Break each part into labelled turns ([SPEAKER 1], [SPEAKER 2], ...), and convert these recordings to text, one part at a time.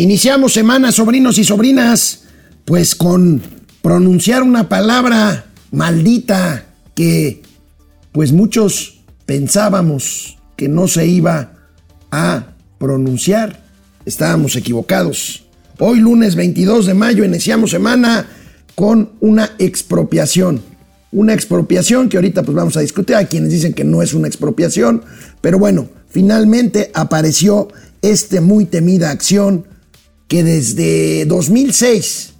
[SPEAKER 1] Iniciamos semana, sobrinos y sobrinas, pues con pronunciar una palabra maldita que pues muchos pensábamos que no se iba a pronunciar. Estábamos equivocados. Hoy lunes 22 de mayo iniciamos semana con una expropiación. Una expropiación que ahorita pues vamos a discutir. Hay quienes dicen que no es una expropiación, pero bueno, finalmente apareció esta muy temida acción que desde 2006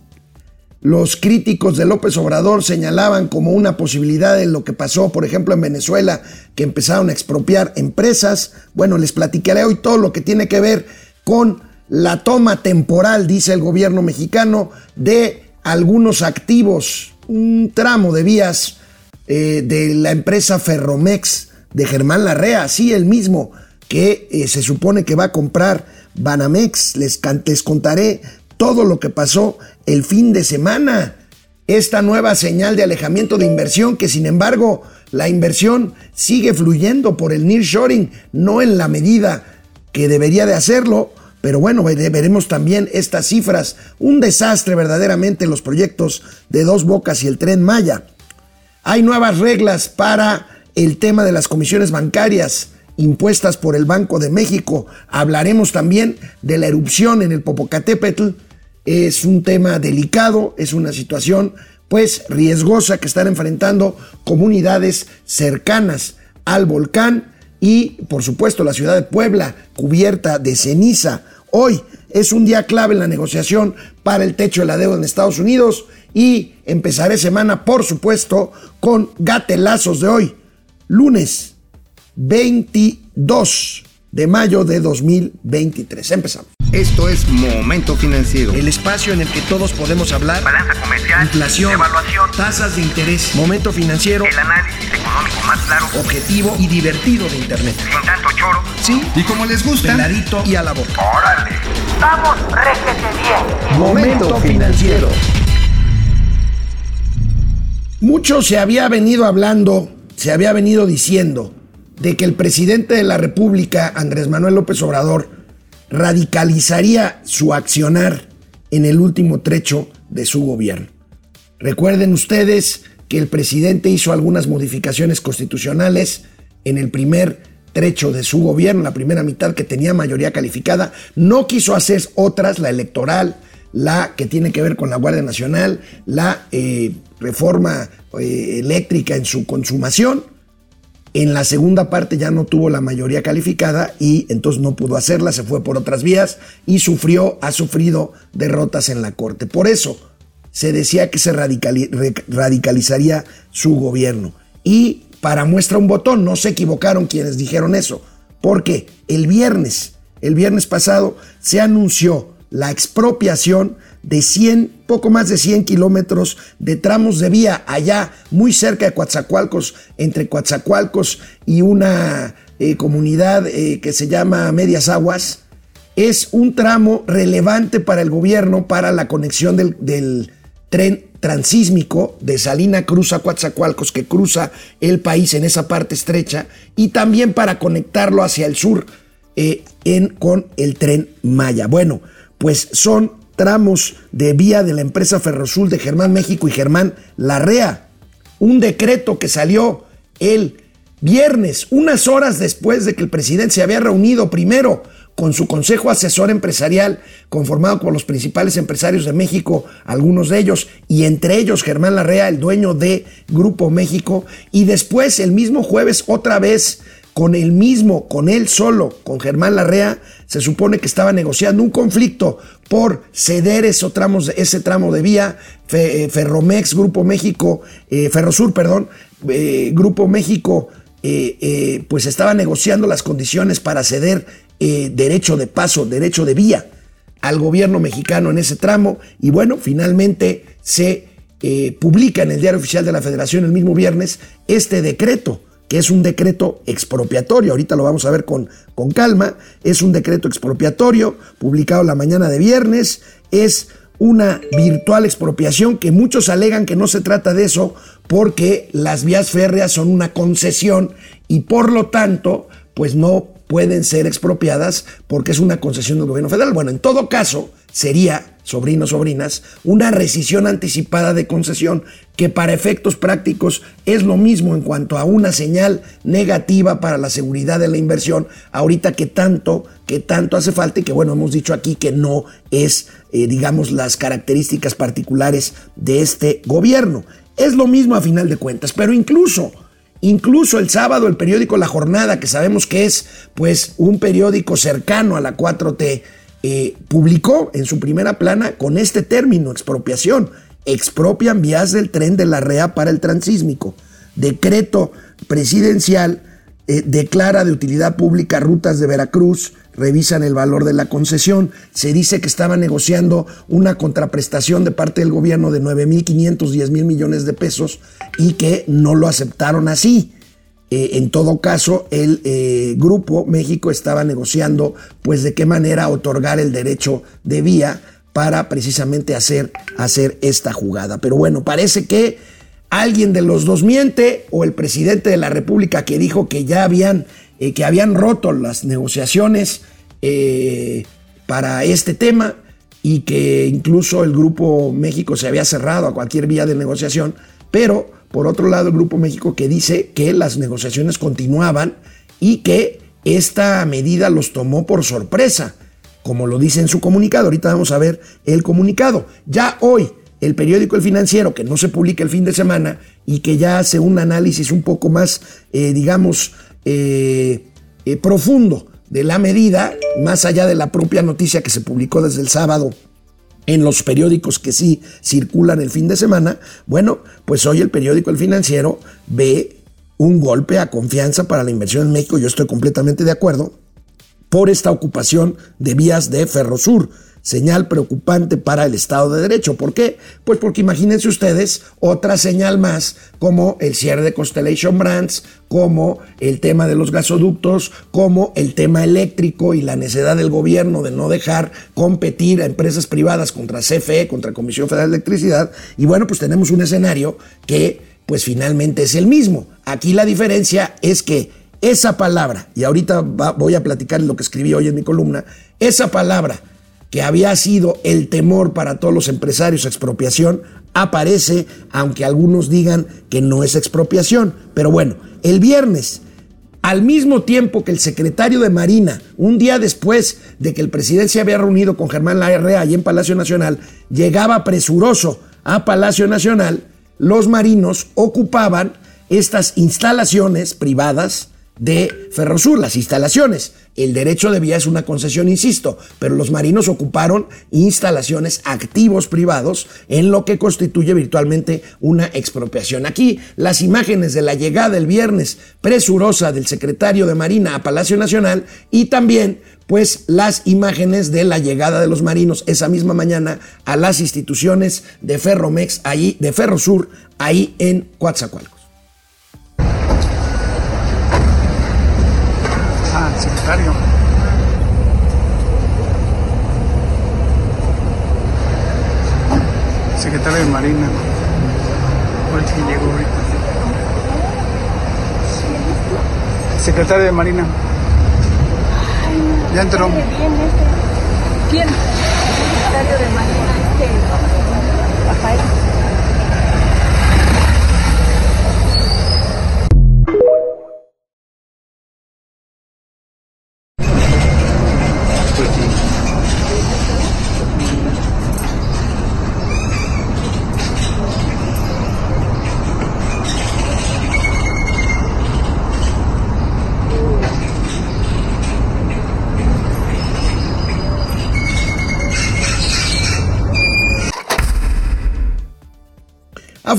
[SPEAKER 1] los críticos de López Obrador señalaban como una posibilidad de lo que pasó, por ejemplo, en Venezuela, que empezaron a expropiar empresas. Bueno, les platicaré hoy todo lo que tiene que ver con la toma temporal, dice el gobierno mexicano, de algunos activos, un tramo de vías eh, de la empresa Ferromex de Germán Larrea, sí, el mismo que eh, se supone que va a comprar Banamex. Les, les contaré todo lo que pasó el fin de semana. Esta nueva señal de alejamiento de inversión que sin embargo la inversión sigue fluyendo por el nearshoring, no en la medida que debería de hacerlo, pero bueno, veremos también estas cifras. Un desastre verdaderamente los proyectos de Dos Bocas y el tren Maya. Hay nuevas reglas para el tema de las comisiones bancarias impuestas por el Banco de México. Hablaremos también de la erupción en el Popocatépetl. Es un tema delicado, es una situación pues riesgosa que están enfrentando comunidades cercanas al volcán y por supuesto la ciudad de Puebla cubierta de ceniza. Hoy es un día clave en la negociación para el techo de la deuda en Estados Unidos y empezaré semana por supuesto con gatelazos de hoy, lunes 22 de mayo de 2023. Empezamos.
[SPEAKER 2] Esto es Momento Financiero.
[SPEAKER 1] El espacio en el que todos podemos hablar.
[SPEAKER 3] Balanza comercial.
[SPEAKER 1] Inflación.
[SPEAKER 3] Evaluación.
[SPEAKER 1] Tasas de interés. Momento Financiero.
[SPEAKER 3] El análisis económico más claro.
[SPEAKER 1] Objetivo y divertido de Internet.
[SPEAKER 3] Sin tanto choro.
[SPEAKER 1] Sí.
[SPEAKER 2] Y como les gusta.
[SPEAKER 1] Peladito y a la boca.
[SPEAKER 3] Órale. Vamos, réjete bien.
[SPEAKER 2] Momento Financiero.
[SPEAKER 1] Mucho se había venido hablando, se había venido diciendo de que el presidente de la República, Andrés Manuel López Obrador, radicalizaría su accionar en el último trecho de su gobierno. Recuerden ustedes que el presidente hizo algunas modificaciones constitucionales en el primer trecho de su gobierno, la primera mitad que tenía mayoría calificada, no quiso hacer otras, la electoral, la que tiene que ver con la Guardia Nacional, la eh, reforma eh, eléctrica en su consumación, en la segunda parte ya no tuvo la mayoría calificada y entonces no pudo hacerla, se fue por otras vías y sufrió, ha sufrido derrotas en la Corte. Por eso se decía que se radicalizaría su gobierno. Y para muestra un botón, no se equivocaron quienes dijeron eso, porque el viernes, el viernes pasado, se anunció la expropiación de 100, poco más de 100 kilómetros de tramos de vía allá, muy cerca de Coatzacoalcos, entre Coatzacoalcos y una eh, comunidad eh, que se llama Medias Aguas. Es un tramo relevante para el gobierno, para la conexión del, tren transísmico de Salina Cruz a Coatzacoalcos, que cruza el país en esa parte estrecha, y también para conectarlo hacia el sur eh, en, con el tren Maya. Bueno, pues son tramos de vía de la empresa Ferrosul de Germán México y Germán Larrea. Un decreto que salió el viernes, unas horas después de que el presidente se había reunido primero con su consejo asesor empresarial conformado por los principales empresarios de México, algunos de ellos, y entre ellos Germán Larrea, el dueño de Grupo México, y después el mismo jueves otra vez con el mismo, con él solo, con Germán Larrea, se supone que estaba negociando un conflicto por ceder ese tramo de vía, eh, Ferromex, Grupo México, eh, Ferrosur, perdón, eh, Grupo México, pues estaba negociando las condiciones para ceder derecho de paso, derecho de vía al gobierno mexicano en ese tramo y bueno, finalmente se publica en el diario oficial de la Federación el mismo viernes este decreto que es un decreto expropiatorio, ahorita lo vamos a ver con, con calma, es un decreto expropiatorio publicado la mañana de viernes, es una virtual expropiación que muchos alegan que no se trata de eso porque las vías férreas son una concesión y por lo tanto pues no pueden ser expropiadas porque es una concesión del gobierno federal. Bueno, en todo caso, sería, sobrinos, sobrinas, una rescisión anticipada de concesión que para efectos prácticos es lo mismo en cuanto a una señal negativa para la seguridad de la inversión, ahorita que tanto, que tanto hace falta y que bueno, hemos dicho aquí que no es, eh, digamos, las características particulares de este gobierno. Es lo mismo a final de cuentas, pero incluso Incluso el sábado el periódico La Jornada, que sabemos que es pues un periódico cercano a la 4T, eh, publicó en su primera plana con este término, expropiación. Expropian vías del tren de la REA para el transísmico. Decreto presidencial eh, declara de utilidad pública rutas de Veracruz, revisan el valor de la concesión. Se dice que estaba negociando una contraprestación de parte del gobierno de 9.500, 10 mil millones de pesos y que no lo aceptaron así. Eh, en todo caso, el eh, Grupo México estaba negociando, pues, de qué manera otorgar el derecho de vía para precisamente hacer, hacer esta jugada. Pero bueno, parece que alguien de los dos miente o el presidente de la República que dijo que ya habían, eh, que habían roto las negociaciones para este tema y que incluso el Grupo México se había cerrado a cualquier vía de negociación, pero por otro lado, el Grupo México que dice que las negociaciones continuaban y que esta medida los tomó por sorpresa, como lo dice en su comunicado. Ahorita vamos a ver el comunicado. Ya hoy, el periódico El Financiero, que no se publica el fin de semana y que ya hace un análisis un poco más, eh, digamos, eh, eh, profundo de la medida, más allá de la propia noticia que se publicó desde el sábado en los periódicos que sí circulan el fin de semana, bueno, pues hoy el periódico El Financiero ve un golpe a confianza para la inversión en México, yo estoy completamente de acuerdo, por esta ocupación de vías de Ferrosur señal preocupante para el Estado de Derecho. ¿Por qué? Pues porque imagínense ustedes otra señal más como el cierre de Constellation Brands, como el tema de los gasoductos, como el tema eléctrico y la necesidad del gobierno de no dejar competir a empresas privadas contra CFE, contra Comisión Federal de Electricidad. Y bueno, pues tenemos un escenario que pues finalmente es el mismo. Aquí la diferencia es que esa palabra, y ahorita voy a platicar lo que escribí hoy en mi columna, esa palabra que había sido el temor para todos los empresarios expropiación, aparece, aunque algunos digan que no es expropiación. Pero bueno, el viernes, al mismo tiempo que el secretario de Marina, un día después de que el presidente se había reunido con Germán Larrea allí en Palacio Nacional, llegaba presuroso a Palacio Nacional, los marinos ocupaban estas instalaciones privadas de Ferrosur, las instalaciones. El derecho de vía es una concesión, insisto, pero los marinos ocuparon instalaciones activos privados en lo que constituye virtualmente una expropiación. Aquí las imágenes de la llegada el viernes presurosa del secretario de Marina a Palacio Nacional y también pues las imágenes de la llegada de los marinos esa misma mañana a las instituciones de Ferromex, ahí, de Ferrosur, ahí en Coatzacoalcos.
[SPEAKER 4] Secretario. Secretario de Marina. ¿Cuál que llegó ahorita? Secretario de Marina. Ya entró.
[SPEAKER 5] ¿Quién? Secretario de Marina. Rafael.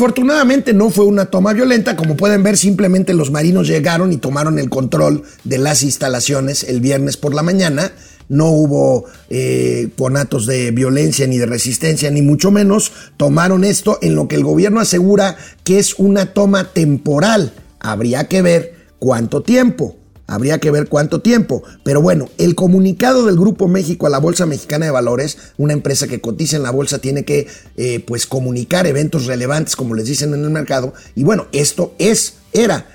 [SPEAKER 1] Afortunadamente no fue una toma violenta, como pueden ver simplemente los marinos llegaron y tomaron el control de las instalaciones el viernes por la mañana, no hubo eh, conatos de violencia ni de resistencia, ni mucho menos, tomaron esto en lo que el gobierno asegura que es una toma temporal, habría que ver cuánto tiempo. Habría que ver cuánto tiempo. Pero bueno, el comunicado del Grupo México a la Bolsa Mexicana de Valores, una empresa que cotiza en la bolsa, tiene que eh, pues comunicar eventos relevantes, como les dicen en el mercado. Y bueno, esto es, era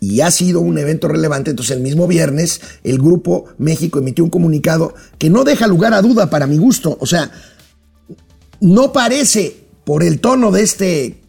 [SPEAKER 1] y ha sido un evento relevante. Entonces el mismo viernes el Grupo México emitió un comunicado que no deja lugar a duda para mi gusto. O sea, no parece por el tono de este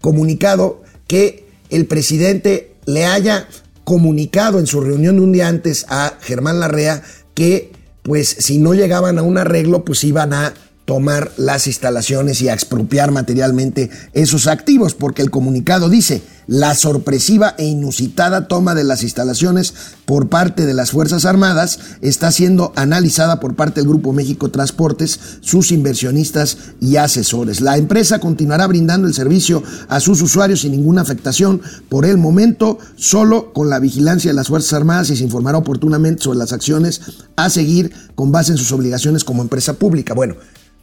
[SPEAKER 1] comunicado que el presidente le haya comunicado en su reunión de un día antes a Germán Larrea que pues si no llegaban a un arreglo pues iban a tomar las instalaciones y a expropiar materialmente esos activos, porque el comunicado dice, la sorpresiva e inusitada toma de las instalaciones por parte de las Fuerzas Armadas está siendo analizada por parte del Grupo México Transportes, sus inversionistas y asesores. La empresa continuará brindando el servicio a sus usuarios sin ninguna afectación por el momento, solo con la vigilancia de las Fuerzas Armadas y se informará oportunamente sobre las acciones a seguir con base en sus obligaciones como empresa pública. Bueno,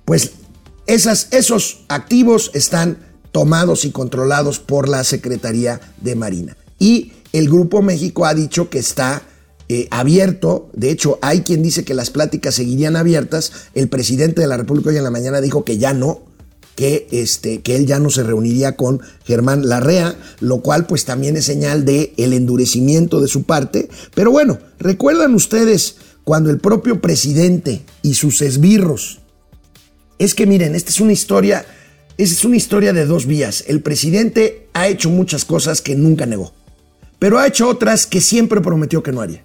[SPEAKER 1] pues esos activos están tomados y controlados por la Secretaría de Marina. Y el Grupo México ha dicho que está eh, abierto, de hecho hay quien dice que las pláticas seguirían abiertas, el presidente de la República hoy en la mañana dijo que ya no, que, este, que él ya no se reuniría con Germán Larrea, lo cual pues también es señal de el endurecimiento de su parte. Pero bueno, recuerdan ustedes cuando el propio presidente y sus esbirros es que miren, esta es una historia, es una historia de dos vías. El presidente ha hecho muchas cosas que nunca negó, pero ha hecho otras que siempre prometió que no haría.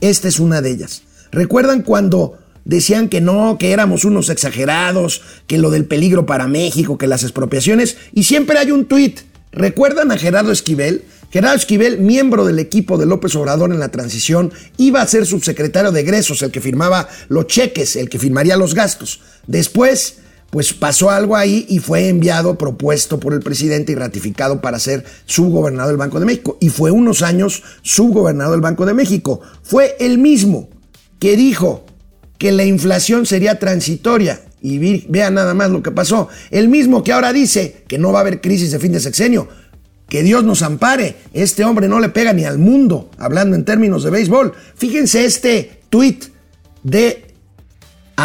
[SPEAKER 1] Esta es una de ellas. ¿Recuerdan cuando decían que no, que éramos unos exagerados, que lo del peligro para México, que las expropiaciones? Y siempre hay un tuit. ¿Recuerdan a Gerardo Esquivel? Gerardo Esquivel, miembro del equipo de López Obrador en la transición, iba a ser subsecretario de egresos, el que firmaba los cheques, el que firmaría los gastos. Después, pues pasó algo ahí y fue enviado, propuesto por el presidente y ratificado para ser subgobernador del Banco de México. Y fue unos años subgobernador del Banco de México. Fue el mismo que dijo que la inflación sería transitoria. Y vean nada más lo que pasó. El mismo que ahora dice que no va a haber crisis de fin de sexenio. Que Dios nos ampare. Este hombre no le pega ni al mundo, hablando en términos de béisbol. Fíjense este tweet de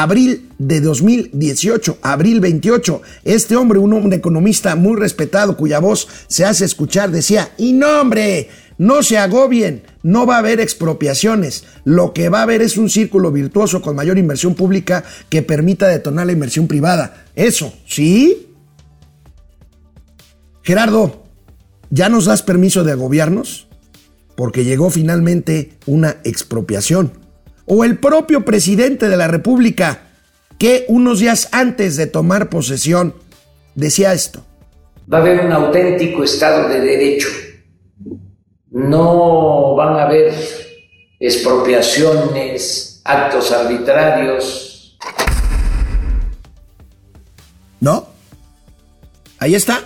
[SPEAKER 1] abril de 2018, abril 28. Este hombre, un hombre economista muy respetado, cuya voz se hace escuchar, decía, y no hombre, no se agobien, no va a haber expropiaciones. Lo que va a haber es un círculo virtuoso con mayor inversión pública que permita detonar la inversión privada. Eso, ¿sí? Gerardo, ¿Ya nos das permiso de agobiarnos? Porque llegó finalmente una expropiación. O el propio presidente de la República, que unos días antes de tomar posesión decía esto.
[SPEAKER 6] Va a haber un auténtico Estado de Derecho. No van a haber expropiaciones, actos arbitrarios.
[SPEAKER 1] ¿No? Ahí está.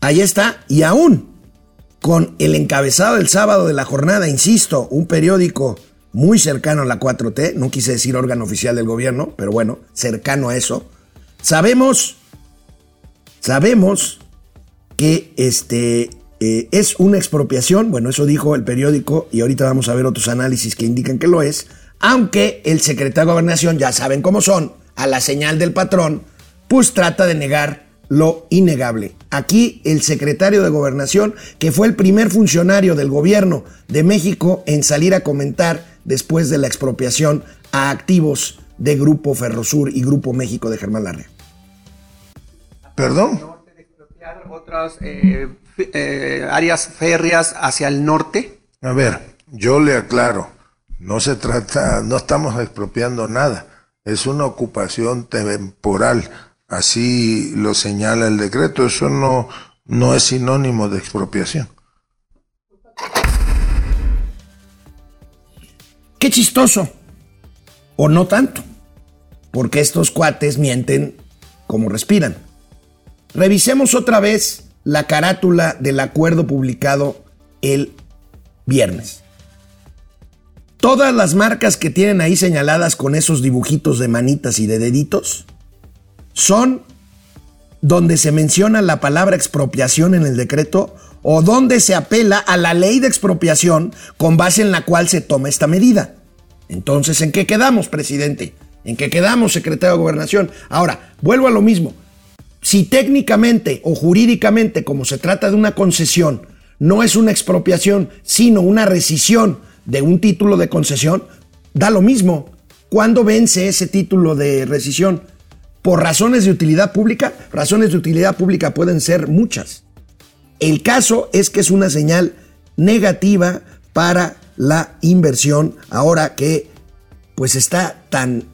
[SPEAKER 1] Ahí está, y aún con el encabezado del sábado de la jornada, insisto, un periódico muy cercano a la 4T, no quise decir órgano oficial del gobierno, pero bueno, cercano a eso, sabemos, sabemos que este eh, es una expropiación, bueno, eso dijo el periódico y ahorita vamos a ver otros análisis que indican que lo es, aunque el secretario de gobernación, ya saben cómo son, a la señal del patrón, pues trata de negar lo innegable. Aquí el secretario de Gobernación, que fue el primer funcionario del gobierno de México en salir a comentar después de la expropiación a activos de Grupo Ferrosur y Grupo México de Germán Larrea.
[SPEAKER 2] ¿Perdón?
[SPEAKER 4] otras eh, eh, áreas férreas hacia el norte.
[SPEAKER 7] A ver, yo le aclaro, no se trata, no estamos expropiando nada, es una ocupación temporal Así lo señala el decreto. Eso no, no es sinónimo de expropiación.
[SPEAKER 1] Qué chistoso. O no tanto. Porque estos cuates mienten como respiran. Revisemos otra vez la carátula del acuerdo publicado el viernes. Todas las marcas que tienen ahí señaladas con esos dibujitos de manitas y de deditos son donde se menciona la palabra expropiación en el decreto o donde se apela a la ley de expropiación con base en la cual se toma esta medida. Entonces, ¿en qué quedamos, presidente? ¿En qué quedamos, secretario de Gobernación? Ahora, vuelvo a lo mismo. Si técnicamente o jurídicamente, como se trata de una concesión, no es una expropiación, sino una rescisión de un título de concesión, da lo mismo. ¿Cuándo vence ese título de rescisión? ¿Por razones de utilidad pública? Razones de utilidad pública pueden ser muchas. El caso es que es una señal negativa para la inversión ahora que pues está tan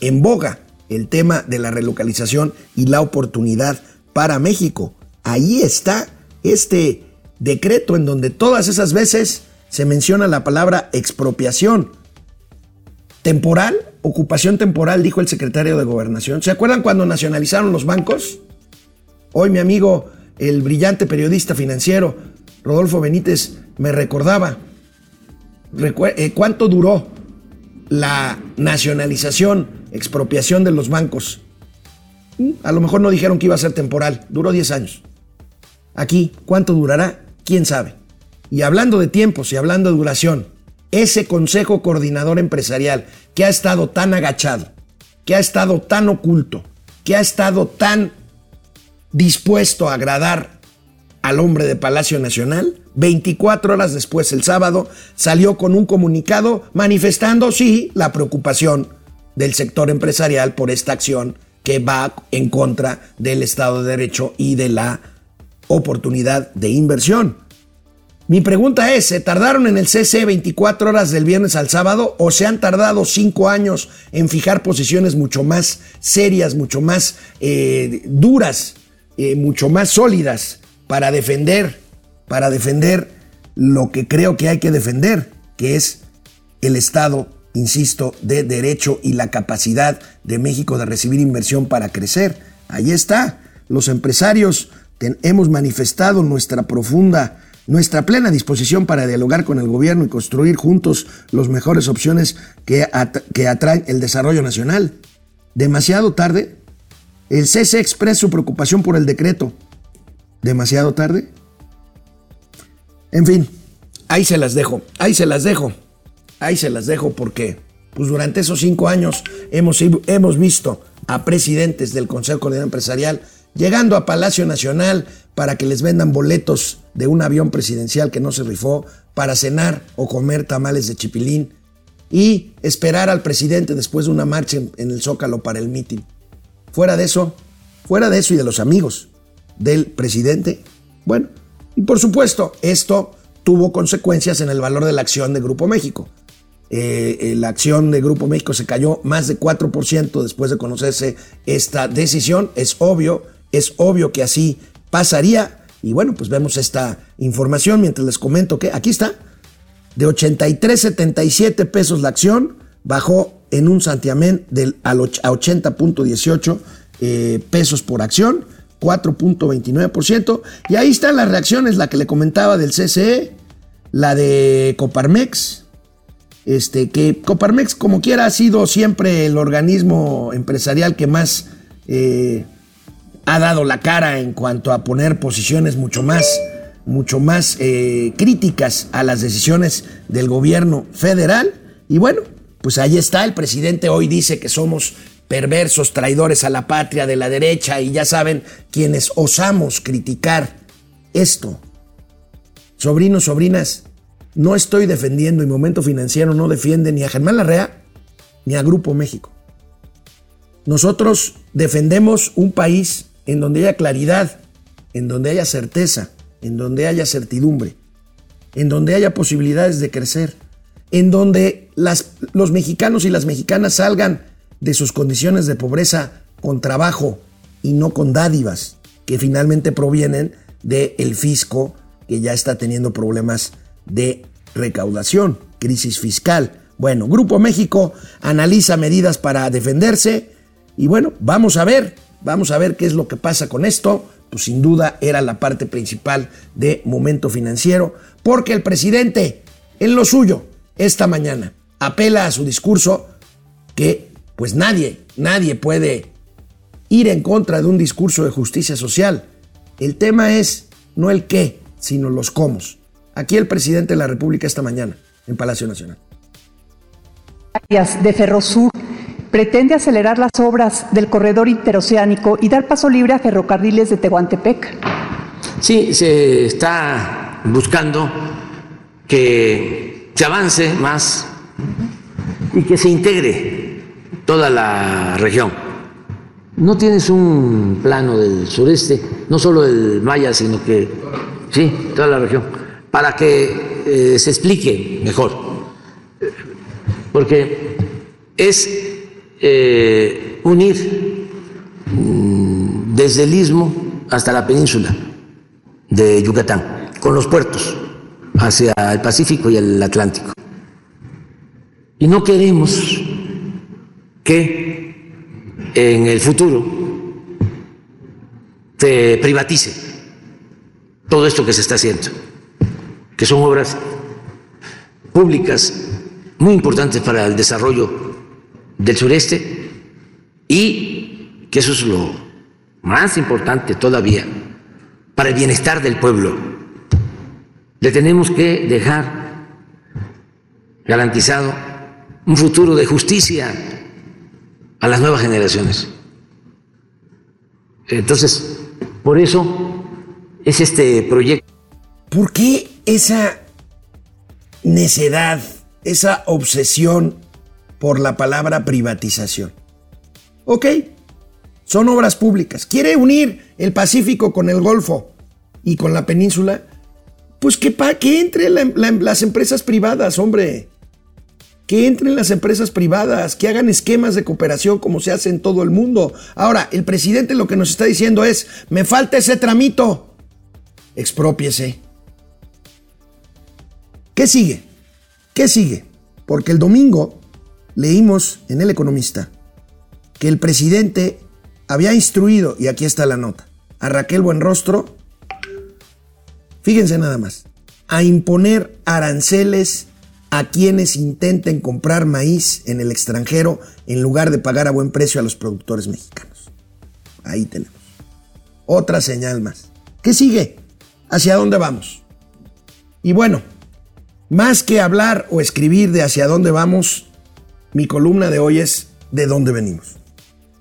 [SPEAKER 1] en boga el tema de la relocalización y la oportunidad para México. Ahí está este decreto en donde todas esas veces se menciona la palabra expropiación. Temporal, ocupación temporal, dijo el secretario de Gobernación. ¿Se acuerdan cuando nacionalizaron los bancos? Hoy mi amigo, el brillante periodista financiero, Rodolfo Benítez, me recordaba eh, cuánto duró la nacionalización, expropiación de los bancos. A lo mejor no dijeron que iba a ser temporal, duró 10 años. Aquí, ¿cuánto durará? ¿Quién sabe? Y hablando de tiempos y hablando de duración, ese Consejo Coordinador Empresarial que ha estado tan agachado, que ha estado tan oculto, que ha estado tan dispuesto a agradar al hombre de Palacio Nacional, 24 horas después, el sábado, salió con un comunicado manifestando, sí, la preocupación del sector empresarial por esta acción que va en contra del Estado de Derecho y de la oportunidad de inversión. Mi pregunta es, ¿se tardaron en el CC 24 horas del viernes al sábado o se han tardado 5 años en fijar posiciones mucho más serias, mucho más eh, duras, eh, mucho más sólidas para defender, para defender lo que creo que hay que defender, que es el Estado, insisto, de derecho y la capacidad de México de recibir inversión para crecer? Ahí está. Los empresarios hemos manifestado nuestra profunda nuestra plena disposición para dialogar con el gobierno y construir juntos las mejores opciones que, que atraen el desarrollo nacional. Demasiado tarde. El CC expresa su preocupación por el decreto. Demasiado tarde. En fin, ahí se las dejo, ahí se las dejo, ahí se las dejo porque pues durante esos cinco años hemos, hemos visto a presidentes del Consejo Coordinador Empresarial llegando a Palacio Nacional para que les vendan boletos de un avión presidencial que no se rifó para cenar o comer tamales de chipilín y esperar al presidente después de una marcha en el Zócalo para el mitin. Fuera de eso, fuera de eso y de los amigos del presidente, bueno, y por supuesto, esto tuvo consecuencias en el valor de la acción de Grupo México. Eh, eh, la acción de Grupo México se cayó más de 4% después de conocerse esta decisión. Es obvio, es obvio que así pasaría. Y bueno, pues vemos esta información mientras les comento que aquí está. De 83.77 pesos la acción, bajó en un santiamén del, a 80.18 eh, pesos por acción, 4.29%. Y ahí están las reacciones, la que le comentaba del CCE, la de Coparmex, este, que Coparmex como quiera ha sido siempre el organismo empresarial que más eh, ha dado la cara en cuanto a poner posiciones mucho más, mucho más eh, críticas a las decisiones del gobierno federal. Y bueno, pues ahí está, el presidente hoy dice que somos perversos, traidores a la patria de la derecha y ya saben quienes osamos criticar esto. Sobrinos, sobrinas, no estoy defendiendo y Momento Financiero no defiende ni a Germán Larrea ni a Grupo México. Nosotros defendemos un país en donde haya claridad, en donde haya certeza, en donde haya certidumbre, en donde haya posibilidades de crecer, en donde los mexicanos y las mexicanas salgan de sus condiciones de pobreza con trabajo y no con dádivas que finalmente provienen del fisco que ya está teniendo problemas de recaudación, crisis fiscal. Bueno, Grupo México analiza medidas para defenderse y bueno, vamos a ver Vamos a ver qué es lo que pasa con esto. Pues sin duda era la parte principal de momento financiero, porque el presidente, en lo suyo, esta mañana, apela a su discurso que pues nadie, nadie puede ir en contra de un discurso de justicia social. El tema es no el qué, sino los cómo. Aquí el presidente de la República esta mañana, en Palacio Nacional.
[SPEAKER 8] De Ferrosur pretende acelerar las obras del corredor interoceánico y dar paso libre a ferrocarriles de Tehuantepec.
[SPEAKER 6] Sí, se está buscando que se avance más y que se integre toda la región. No tienes un plano del sureste, no solo del Maya, sino que, sí, toda la región, para que eh, se explique mejor. Porque es eh, unir mm, desde el istmo hasta la península de Yucatán, con los puertos hacia el Pacífico y el Atlántico. Y no queremos que en el futuro se privatice todo esto que se está haciendo, que son obras públicas muy importantes para el desarrollo del sureste y que eso es lo más importante todavía para el bienestar del pueblo. Le tenemos que dejar garantizado un futuro de justicia a las nuevas generaciones. Entonces, por eso es este proyecto.
[SPEAKER 1] ¿Por qué esa necedad, esa obsesión por la palabra privatización? Ok, son obras públicas. ¿Quiere unir el Pacífico con el Golfo y con la península? Pues que, pa, que entre la- la- las empresas privadas, hombre. Que entren las empresas privadas, que hagan esquemas de cooperación como se hace en todo el mundo. Ahora, el presidente lo que nos está diciendo es, me falta ese tramito. Expropiese. ¿Qué sigue? ¿Qué sigue? Porque el domingo leímos en El Economista que el presidente había instruido, y aquí está la nota, a Raquel Buenrostro, fíjense nada más, a imponer aranceles a quienes intenten comprar maíz en el extranjero en lugar de pagar a buen precio a los productores mexicanos. Ahí tenemos. Otra señal más. ¿Qué sigue? ¿Hacia dónde vamos? Y bueno, más que hablar o escribir de hacia dónde vamos, mi columna de hoy es de dónde venimos.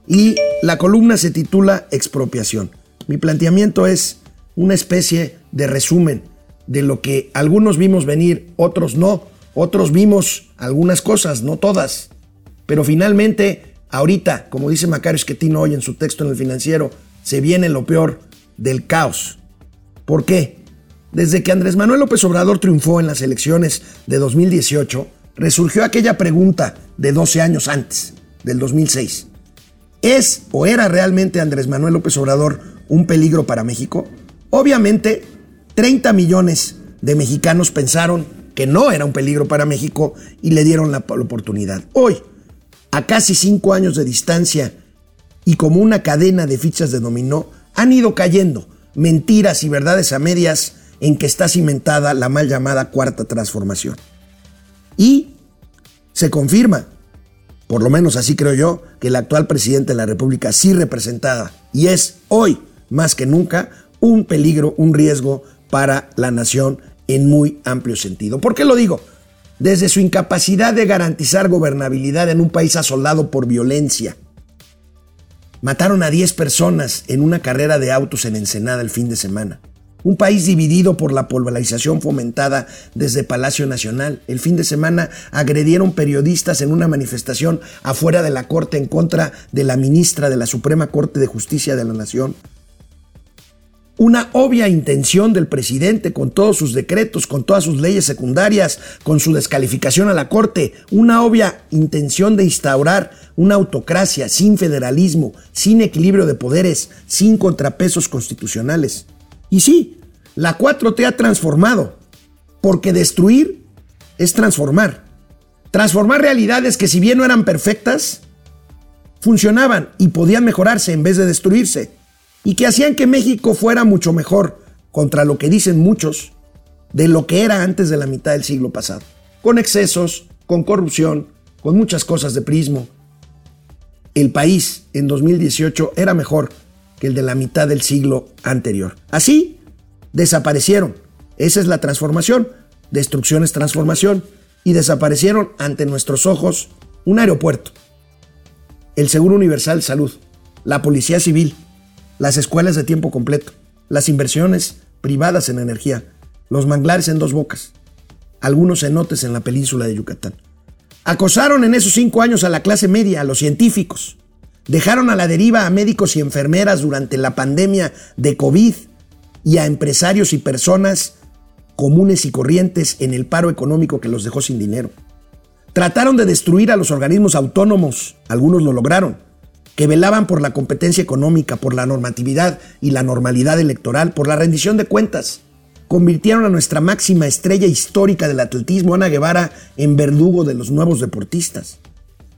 [SPEAKER 1] Y la columna se titula Expropiación. Mi planteamiento es una especie de resumen de lo que algunos vimos venir, otros no. Otros vimos algunas cosas, no todas. Pero finalmente, ahorita, como dice Macario Esquetino hoy en su texto en el financiero, se viene lo peor del caos. ¿Por qué? Desde que Andrés Manuel López Obrador triunfó en las elecciones de 2018, resurgió aquella pregunta de 12 años antes, del 2006. ¿Es o era realmente Andrés Manuel López Obrador un peligro para México? Obviamente, 30 millones de mexicanos pensaron que no era un peligro para México y le dieron la, oportunidad. Hoy, a casi cinco años de distancia y como una cadena de fichas de dominó, han ido cayendo mentiras y verdades a medias en que está cimentada la mal llamada cuarta transformación. Y se confirma, por lo menos así creo yo, que el actual presidente de la República sí representada y es hoy más que nunca un peligro, un riesgo para la nación en muy amplio sentido. ¿Por qué lo digo? Desde su incapacidad de garantizar gobernabilidad en un país asolado por violencia. Mataron a 10 personas en una carrera de autos en Ensenada el fin de semana. Un país dividido por la polarización fomentada desde Palacio Nacional. El fin de semana agredieron periodistas en una manifestación afuera de la Corte en contra de la ministra de la Suprema Corte de Justicia de la Nación. Una obvia intención del presidente con todos sus decretos, con todas sus leyes secundarias, con su descalificación a la Corte, una obvia intención de instaurar una autocracia sin federalismo, sin equilibrio de poderes, sin contrapesos constitucionales. Y sí, la 4T ha transformado, porque destruir es transformar. Transformar realidades que si bien no eran perfectas, funcionaban y podían mejorarse en vez de destruirse, y que hacían que México fuera mucho mejor, contra lo que dicen muchos, de lo que era antes de la mitad del siglo pasado, con excesos, con corrupción, con muchas cosas de prismo. El país en 2018 era mejor que el de la mitad del siglo anterior. Así, desaparecieron. Esa es la transformación. Destrucción es transformación. Y desaparecieron ante nuestros ojos un aeropuerto, el Seguro Universal Salud, la Policía Civil, las escuelas de tiempo completo, las inversiones privadas en energía, los manglares en dos bocas, algunos cenotes en la península de Yucatán. Acosaron en esos cinco años a la clase media, a los científicos. Dejaron a la deriva a médicos y enfermeras durante la pandemia de COVID y a empresarios y personas comunes y corrientes en el paro económico que los dejó sin dinero. Trataron de destruir a los organismos autónomos, algunos lo lograron, que velaban por la competencia económica, por la normatividad y la normalidad electoral, por la rendición de cuentas. Convirtieron a nuestra máxima estrella histórica del atletismo, Ana Guevara, en verdugo de los nuevos deportistas.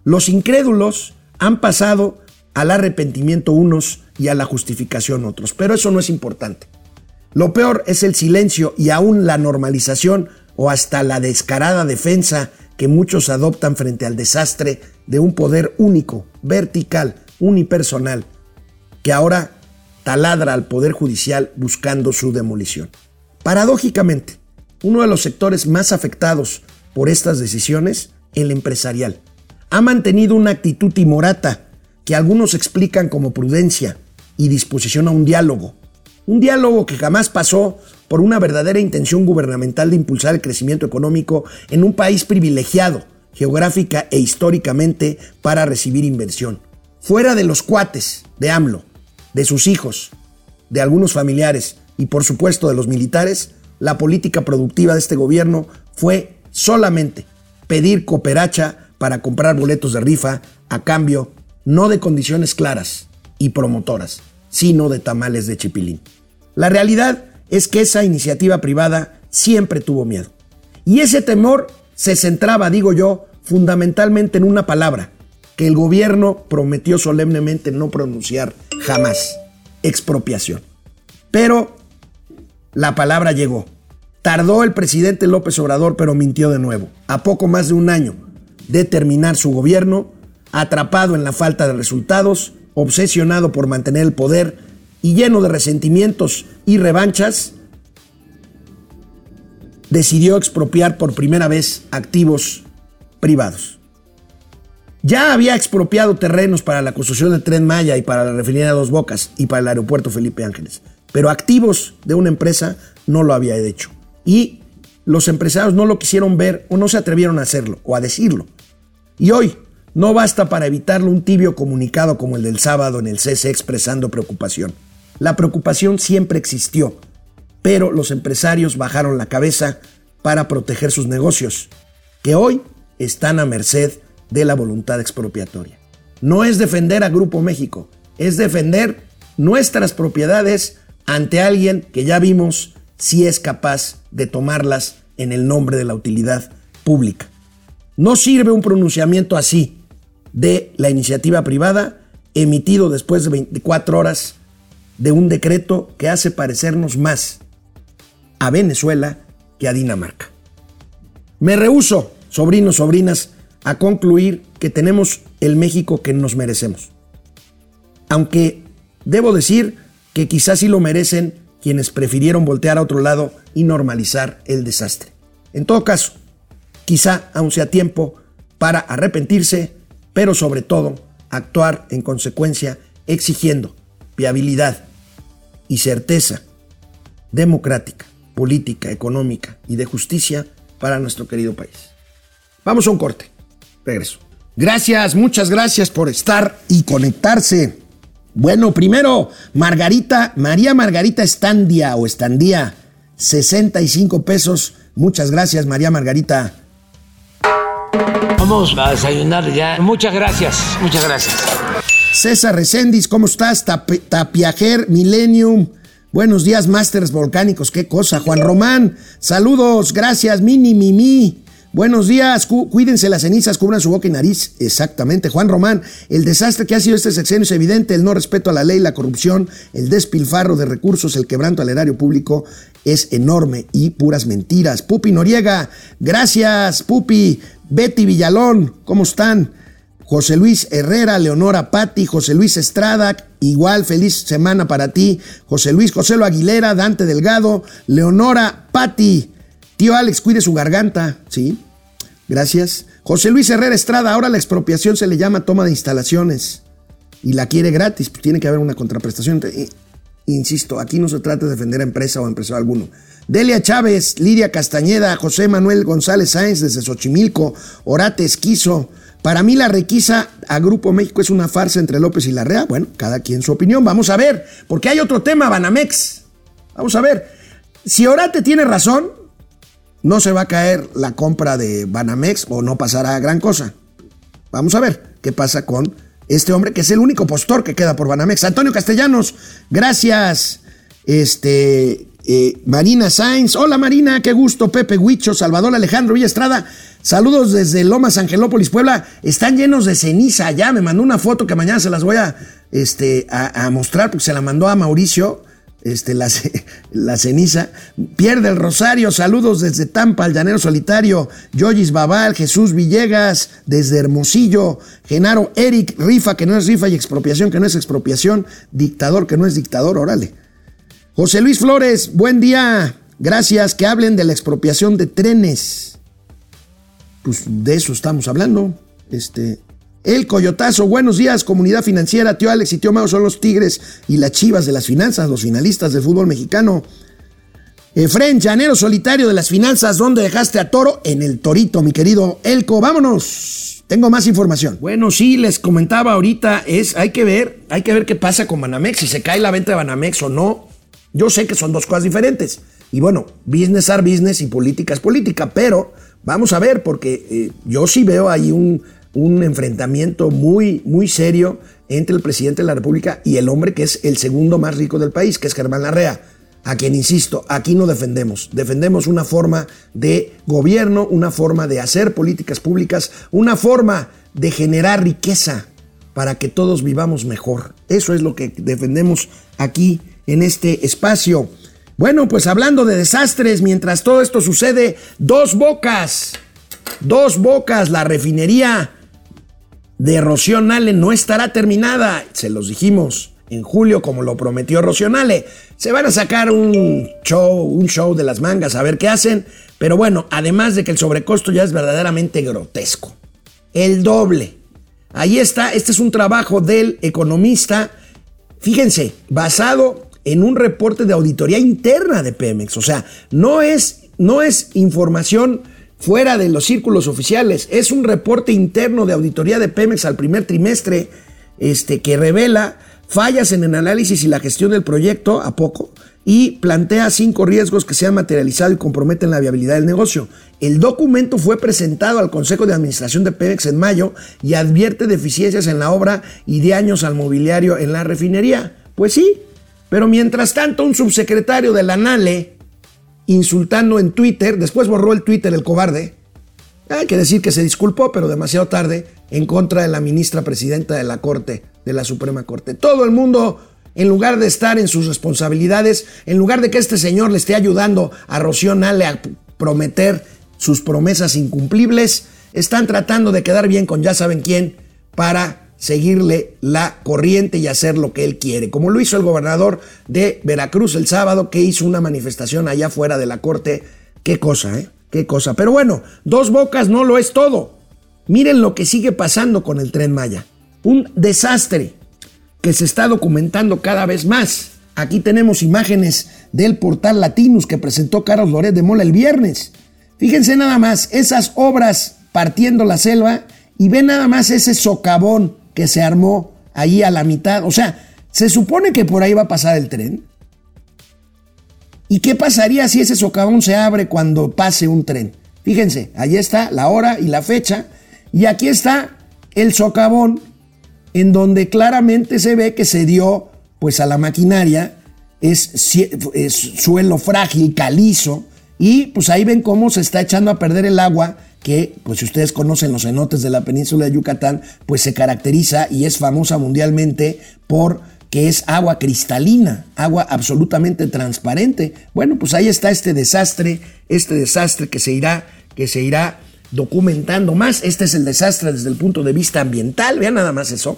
[SPEAKER 1] Los incrédulos han pasado al arrepentimiento unos y a la justificación otros, pero eso no es importante. Lo peor es el silencio y aún la normalización o hasta la descarada defensa que muchos adoptan frente al desastre de un poder único, vertical, unipersonal, que ahora taladra al Poder Judicial buscando su demolición. Paradójicamente, uno de los sectores más afectados por estas decisiones, el empresarial, ha mantenido una actitud timorata que algunos explican como prudencia y disposición a un diálogo. Un diálogo que jamás pasó por una verdadera intención gubernamental de impulsar el crecimiento económico en un país privilegiado geográfica e históricamente para recibir inversión. Fuera de los cuates de AMLO, de sus hijos, de algunos familiares y por supuesto de los militares, la política productiva de este gobierno fue solamente pedir cooperacha para comprar boletos de rifa a cambio no de condiciones claras y promotoras, sino de tamales de chipilín. La realidad es que esa iniciativa privada siempre tuvo miedo. Y ese temor se centraba, digo yo, fundamentalmente en una palabra, que el gobierno prometió solemnemente no pronunciar jamás, expropiación. Pero la palabra llegó. Tardó el presidente López Obrador, pero mintió de nuevo. A poco más de un año de terminar su gobierno, atrapado en la falta de resultados, obsesionado por mantener el poder y lleno de resentimientos y revanchas, decidió expropiar por primera vez activos privados. Ya había expropiado terrenos para la construcción del tren Maya y para la refinería de Dos Bocas y para el aeropuerto Felipe Ángeles, pero activos de una empresa no lo había hecho. Y los empresarios no lo quisieron ver o no se atrevieron a hacerlo o a decirlo. Y hoy no basta para evitarlo un tibio comunicado como el del sábado en el CC expresando preocupación. La preocupación siempre existió, pero los empresarios bajaron la cabeza para proteger sus negocios, que hoy están a merced de la voluntad expropiatoria. No es defender a Grupo México, es defender nuestras propiedades ante alguien que ya vimos si es capaz de tomarlas en el nombre de la utilidad pública. No sirve un pronunciamiento así de la iniciativa privada emitido después de 24 horas de un decreto que hace parecernos más a Venezuela que a Dinamarca. Me rehuso, sobrinos, sobrinas, a concluir que tenemos el México que nos merecemos. Aunque debo decir que quizás sí lo merecen quienes prefirieron voltear a otro lado y normalizar el desastre. En todo caso, quizá aún sea tiempo para arrepentirse, pero sobre todo actuar en consecuencia exigiendo viabilidad y certeza democrática, política, económica y de justicia para nuestro querido país. Vamos a un corte. Regreso. Gracias, muchas gracias por estar y conectarse. Bueno, primero, Margarita, María Margarita Estandia o Estandía, 65 pesos. Muchas gracias, María Margarita.
[SPEAKER 6] Vamos a desayunar ya. Muchas gracias, muchas gracias.
[SPEAKER 1] César Recendis, ¿cómo estás? Tapiajer Millennium. Buenos días, Masters Volcánicos. Qué cosa. Juan Román, saludos, gracias. Mini Mimi. Buenos días, cuídense las cenizas, cubran su boca y nariz. Exactamente, Juan Román. El desastre que ha sido este sexenio es evidente, el no respeto a la ley, la corrupción, el despilfarro de recursos, el quebranto al erario público es enorme y puras mentiras. Pupi Noriega, gracias, Pupi. Betty Villalón, ¿cómo están? José Luis Herrera, Leonora Patti, José Luis Estrada, igual feliz semana para ti. José Luis José Lo Aguilera, Dante Delgado, Leonora Patti. Tío Alex, cuide su garganta, ¿sí? Gracias. José Luis Herrera Estrada, ahora la expropiación se le llama toma de instalaciones y la quiere gratis, pues tiene que haber una contraprestación. insisto, aquí no se trata de defender a empresa o empresario alguno. Delia Chávez, Lidia Castañeda, José Manuel González Sáenz desde Xochimilco, Orate Esquizo. Para mí la requisa a Grupo México es una farsa entre López y Larrea. Bueno, cada quien su opinión. Vamos a ver, porque hay otro tema, Banamex. Vamos a ver. Si Orate tiene razón, no se va a caer la compra de Banamex o no pasará gran cosa. Vamos a ver qué pasa con este hombre que es el único postor que queda por Banamex. Antonio Castellanos, gracias. Este, eh, Marina Sainz, hola Marina, qué gusto. Pepe Huicho, Salvador Alejandro Estrada. saludos desde Lomas Angelópolis, Puebla. Están llenos de ceniza allá. Me mandó una foto que mañana se las voy a, este, a mostrar porque se la mandó a Mauricio este, la, la, ceniza. Pierde el Rosario, saludos desde Tampa, al Llanero Solitario, Yoyis Babal, Jesús Villegas, desde Hermosillo, Genaro Eric, rifa que no es rifa y expropiación que no es expropiación, dictador que no es dictador, órale. José Luis Flores, buen día, gracias, que hablen de la expropiación de trenes. Pues de eso estamos hablando. Este, el Coyotazo, buenos días, comunidad financiera. Tío Alex y tío Mao son los tigres y las chivas de las finanzas, los finalistas del fútbol mexicano. Efren, llanero solitario de las finanzas, ¿dónde dejaste a Toro? En el Torito, mi querido Elco. Vámonos. Tengo más información. Bueno, sí, les comentaba ahorita, es, hay que ver, hay que ver qué pasa con Banamex, si se cae la venta de Banamex o no. Yo sé que son dos cosas diferentes. Y bueno, business are business y política es política, pero vamos a ver, porque eh, yo sí veo ahí un, un enfrentamiento muy, muy serio entre el presidente de la República y el hombre que es el segundo más rico del país, que es Germán Larrea, a quien, insisto, aquí no defendemos. Defendemos una forma de gobierno, una forma de hacer políticas públicas, una forma de generar riqueza para que todos vivamos mejor. Eso es lo que defendemos aquí en este espacio. Bueno, pues hablando de desastres, mientras todo esto sucede, dos bocas, dos bocas, la refinería de Rocío no estará terminada. Se los dijimos en julio, como lo prometió Rocío. Se van a sacar un show, un show de las mangas, a ver qué hacen. Pero bueno, además de que el sobrecosto ya es verdaderamente grotesco. El doble. Ahí está, este es un trabajo del economista, fíjense, basado en un reporte de auditoría interna de Pemex. O sea, no es, no es información fuera de los círculos oficiales. Es un reporte interno de auditoría de Pemex al primer trimestre este, que revela fallas en el análisis y la gestión del proyecto a poco y plantea cinco riesgos que se han materializado y comprometen la viabilidad del negocio. El documento fue presentado al Consejo de Administración de Pemex en mayo y advierte deficiencias en la obra y daños al mobiliario en la refinería. Pues sí, pero mientras tanto un subsecretario de la NALE, insultando en Twitter, después borró el Twitter el cobarde. Hay que decir que se disculpó, pero demasiado tarde, en contra de la ministra presidenta de la Corte, de la Suprema Corte. Todo el mundo, en lugar de estar en sus responsabilidades, en lugar de que este señor le esté ayudando a Rocío Nale a prometer sus promesas incumplibles, están tratando de quedar bien con ya saben quién para seguirle la corriente y hacer lo que él quiere, como lo hizo el gobernador de Veracruz el sábado, que hizo una manifestación allá fuera de la corte. Qué cosa, ¿eh? Qué cosa. Pero bueno, dos bocas no lo es todo. Miren lo que sigue pasando con el tren Maya. Un desastre que se está documentando cada vez más. Aquí tenemos imágenes del portal Latinus que presentó Carlos Loret de Mola el viernes. Fíjense nada más, esas obras partiendo la selva y ven nada más ese socavón que se armó ahí a la mitad. O sea, se supone que por ahí va a pasar el tren. ¿Y qué pasaría si ese socavón se abre cuando pase un tren? Fíjense, ahí está la hora y la fecha. Y aquí está el socavón en donde claramente se ve que se dio pues a la maquinaria. Es, es suelo frágil, calizo. Y pues ahí ven cómo se está echando a perder el agua que, pues si ustedes conocen los cenotes de la península de Yucatán, pues se caracteriza y es famosa mundialmente por que es agua cristalina, agua absolutamente transparente. Bueno, pues ahí está este desastre, este desastre que se irá, que se irá documentando más. Este es el desastre desde el punto de vista ambiental, vean nada más eso.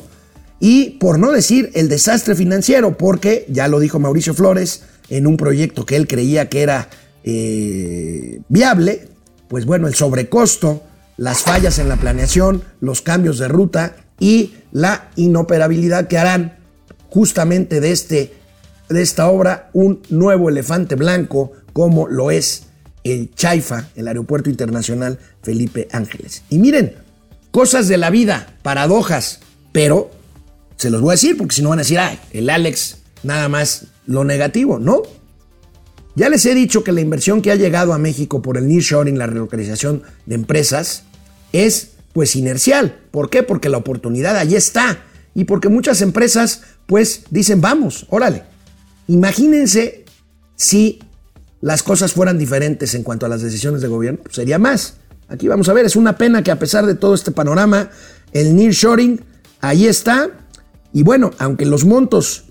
[SPEAKER 1] Y por no decir el desastre financiero, porque ya lo dijo Mauricio Flores en un proyecto que él creía que era eh, viable, pues bueno, el sobrecosto, las fallas en la planeación, los cambios de ruta y la inoperabilidad que harán justamente de este de esta obra un nuevo elefante blanco como lo es el Chaifa, el Aeropuerto Internacional Felipe Ángeles. Y miren, cosas de la vida, paradojas, pero se los voy a decir porque si no van a decir, el Alex nada más lo negativo, ¿no? Ya les he dicho que la inversión que ha llegado a México por el nearshoring, la relocalización de empresas, es pues inercial. ¿Por qué? Porque la oportunidad allí está y porque muchas empresas pues dicen, vamos, órale. Imagínense si las cosas fueran diferentes en cuanto a las decisiones de gobierno, pues sería más. Aquí vamos a ver, es una pena que a pesar de todo este panorama, el nearshoring ahí está. Y bueno, aunque los montos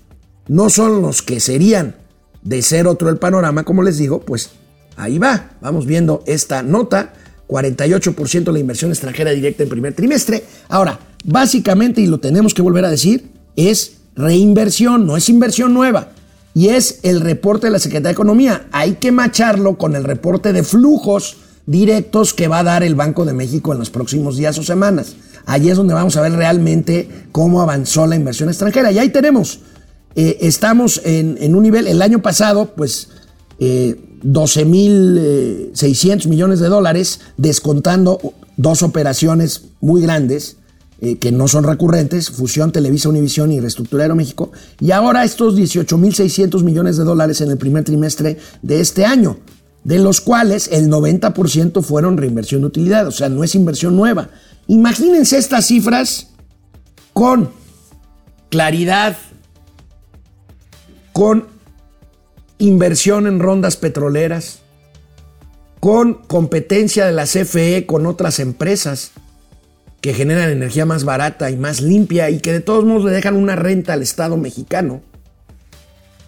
[SPEAKER 1] no son los que serían de ser otro el panorama, como les digo, pues ahí va. Vamos viendo esta nota. 48% de la inversión extranjera directa en primer trimestre. Ahora, básicamente, y lo tenemos que volver a decir, es reinversión, no es inversión nueva. Y es el reporte de la Secretaría de Economía. Hay que macharlo con el reporte de flujos directos que va a dar el Banco de México en los próximos días o semanas. Allí es donde vamos a ver realmente cómo avanzó la inversión extranjera. Y ahí tenemos, eh, estamos en, un nivel, el año pasado, pues eh, 12.600 millones de dólares, descontando dos operaciones muy grandes eh, que no son recurrentes, Fusión, Televisa, Univisión y Reestructura Aeroméxico, y ahora estos 18.600 millones de dólares en el primer trimestre de este año, de los cuales el 90% fueron reinversión de utilidad, o sea, no es inversión nueva. Imagínense estas cifras con claridad, con inversión en rondas petroleras, con competencia de la CFE con otras empresas que generan energía más barata y más limpia y que de todos modos le dejan una renta al Estado mexicano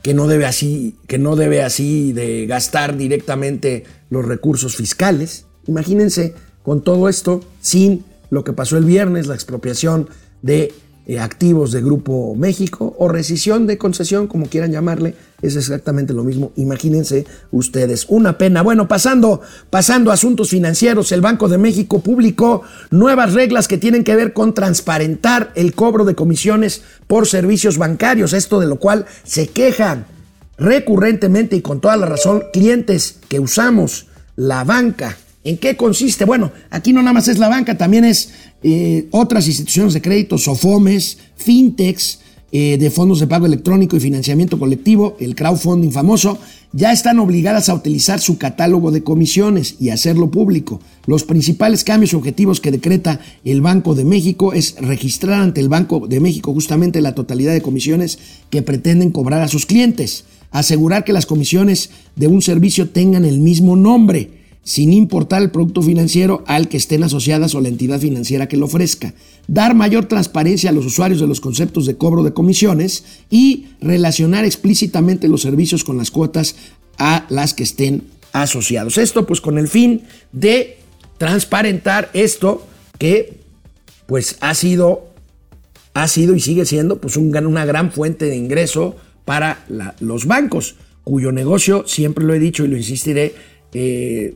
[SPEAKER 1] que no debe así, que no debe así de gastar directamente los recursos fiscales. Imagínense con todo esto sin lo que pasó el viernes, la expropiación de eh, activos de Grupo México o rescisión de concesión, como quieran llamarle, es exactamente lo mismo. Imagínense ustedes, una pena. Bueno, pasando, pasando a asuntos financieros, el Banco de México publicó nuevas reglas que tienen que ver con transparentar el cobro de comisiones por servicios bancarios, esto de lo cual se quejan recurrentemente y con toda la razón clientes que usamos la banca ¿En qué consiste? Bueno, aquí no nada más es la banca, también es eh, otras instituciones de crédito, SOFOMES, fintechs, eh, de fondos de pago electrónico y financiamiento colectivo, el crowdfunding famoso, ya están obligadas a utilizar su catálogo de comisiones y hacerlo público. Los principales cambios y objetivos que decreta el Banco de México es registrar ante el Banco de México justamente la totalidad de comisiones que pretenden cobrar a sus clientes, asegurar que las comisiones de un servicio tengan el mismo nombre, sin importar el producto financiero al que estén asociadas o la entidad financiera que lo ofrezca, dar mayor transparencia a los usuarios de los conceptos de cobro de comisiones y relacionar explícitamente los servicios con las cuotas a las que estén asociados. Esto pues con el fin de transparentar esto que pues ha sido, ha sido y sigue siendo pues una gran fuente de ingreso para los bancos, cuyo negocio, siempre lo he dicho y lo insistiré, eh,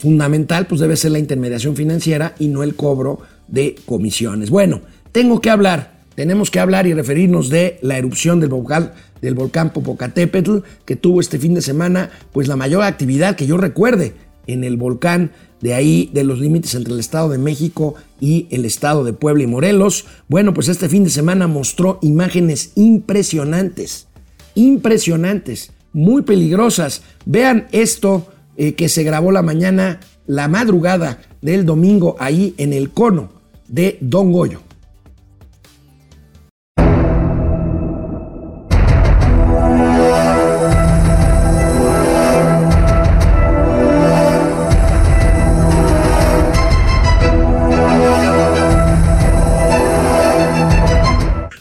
[SPEAKER 1] fundamental pues debe ser la intermediación financiera y no el cobro de comisiones. Bueno, tengo que hablar, tenemos que hablar y referirnos de la erupción del volcán, del volcán Popocatépetl que tuvo este fin de semana pues la mayor actividad que yo recuerde en el volcán de ahí, de los límites entre el Estado de México y el Estado de Puebla y Morelos. Bueno, pues este fin de semana mostró imágenes impresionantes, impresionantes, muy peligrosas. Vean esto eh, que se grabó la mañana, la madrugada del domingo ahí en el cono de Don Goyo.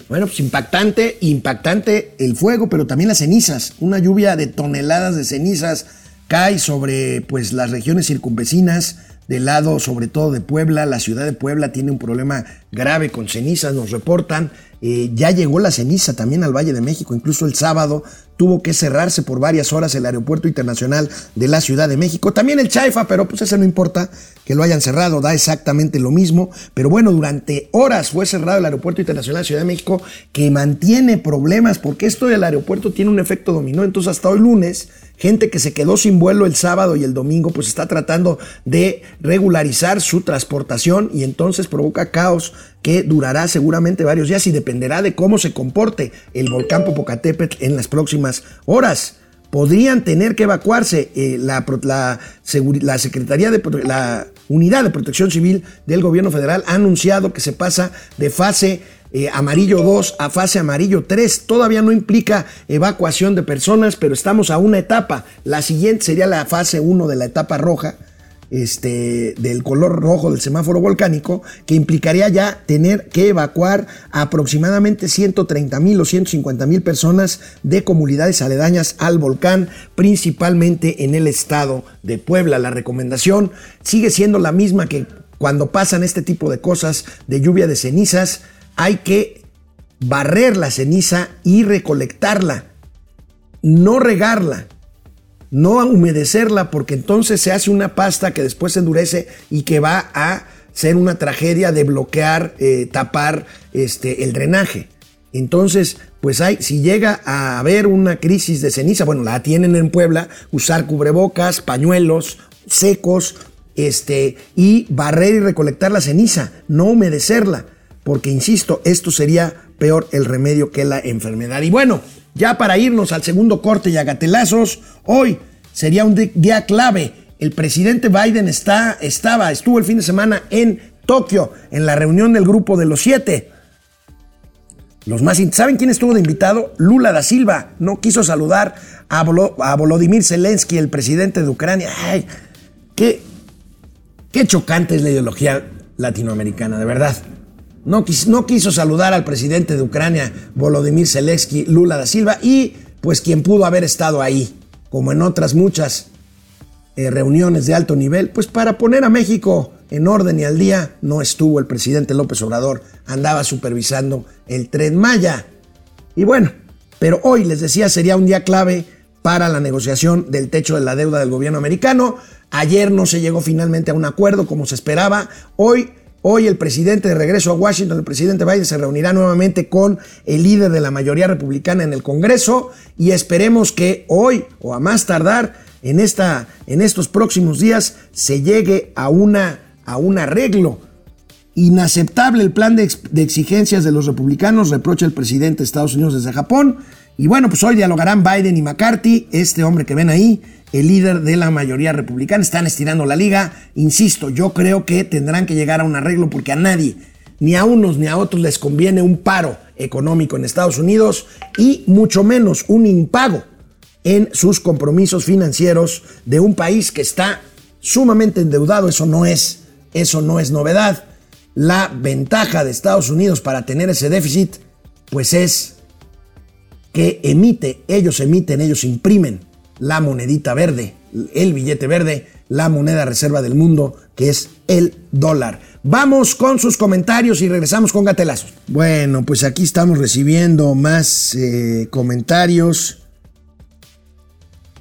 [SPEAKER 1] Bueno, pues impactante, impactante el fuego, pero también las cenizas, una lluvia de toneladas de cenizas cae sobre pues, las regiones circunvecinas, del lado sobre todo de Puebla. La ciudad de Puebla tiene un problema grave con cenizas, nos reportan. Eh, ya llegó la ceniza también al Valle de México, incluso el sábado tuvo que cerrarse por varias horas el aeropuerto internacional de la Ciudad de México. También el Chaifa, pero pues ese no importa que lo hayan cerrado, da exactamente lo mismo. Pero bueno, durante horas fue cerrado el aeropuerto internacional de Ciudad de México que mantiene problemas porque esto del aeropuerto tiene un efecto dominó. Entonces hasta hoy lunes gente que se quedó sin vuelo el sábado y el domingo, pues está tratando de regularizar su transportación y entonces provoca caos que durará seguramente varios días y dependerá de cómo se comporte el volcán Popocatépetl en las próximas horas. Podrían tener que evacuarse eh, la, la, Secretaría de la Unidad de Protección Civil del Gobierno Federal ha anunciado que se pasa de fase eh, amarillo 2 a fase amarillo 3. Todavía no implica evacuación de personas, pero estamos a una etapa. La siguiente sería la fase 1 de la etapa roja, este, del color rojo del semáforo volcánico, que implicaría ya tener que evacuar aproximadamente 130 mil o 150 mil personas de comunidades aledañas al volcán, principalmente en el estado de Puebla. La recomendación sigue siendo la misma que cuando pasan este tipo de cosas de lluvia de cenizas hay que barrer la ceniza y recolectarla, no regarla, no humedecerla, porque entonces se hace una pasta que después se endurece y que va a ser una tragedia de bloquear, eh, tapar este, el drenaje. Entonces, pues hay, si llega a haber una crisis de ceniza, bueno, la tienen en Puebla, usar cubrebocas, pañuelos secos, este, y barrer y recolectar la ceniza, no humedecerla porque insisto, esto sería peor el remedio que la enfermedad. Y bueno, ya para irnos al segundo corte y a gatelazos, hoy sería un día clave. El presidente Biden está, estaba, estuvo el fin de semana en Tokio, en la reunión del grupo de los siete. Los más, ¿Saben quién estuvo de invitado? Lula da Silva. No quiso saludar a, Volodymyr Zelensky, el presidente de Ucrania. Ay, qué, qué chocante es la ideología latinoamericana, de verdad. No quiso, saludar al presidente de Ucrania, Volodymyr Zelensky, Lula da Silva, y pues quien pudo haber estado ahí, como en otras muchas eh, reuniones de alto nivel, pues para poner a México en orden y al día, no estuvo el presidente López Obrador, andaba supervisando el tren Maya. Y bueno, pero hoy les decía sería un día clave para la negociación del techo de la deuda del gobierno americano. Ayer no se llegó finalmente a un acuerdo como se esperaba. Hoy Hoy el presidente de regreso a Washington, el presidente Biden, se reunirá nuevamente con el líder de la mayoría republicana en el Congreso y esperemos que hoy o a más tardar en, esta, en estos próximos días se llegue a, una, a un arreglo. Inaceptable el plan de, de exigencias de los republicanos, reprocha el presidente de Estados Unidos desde Japón. Y bueno, pues hoy dialogarán Biden y McCarthy, este hombre que ven ahí, el líder de la mayoría republicana. Están estirando la liga. Insisto, yo creo que tendrán que llegar a un arreglo porque a nadie, ni a unos ni a otros, les conviene un paro económico en Estados Unidos y mucho menos un impago en sus compromisos financieros de un país que está sumamente endeudado. Eso no es, eso no es novedad. La ventaja de Estados Unidos para tener ese déficit, pues es que emite, ellos emiten, ellos imprimen la monedita verde, el billete verde, la moneda reserva del mundo, que es el dólar. Vamos con sus comentarios y regresamos con gatelazos. Bueno, pues aquí estamos recibiendo más eh, comentarios.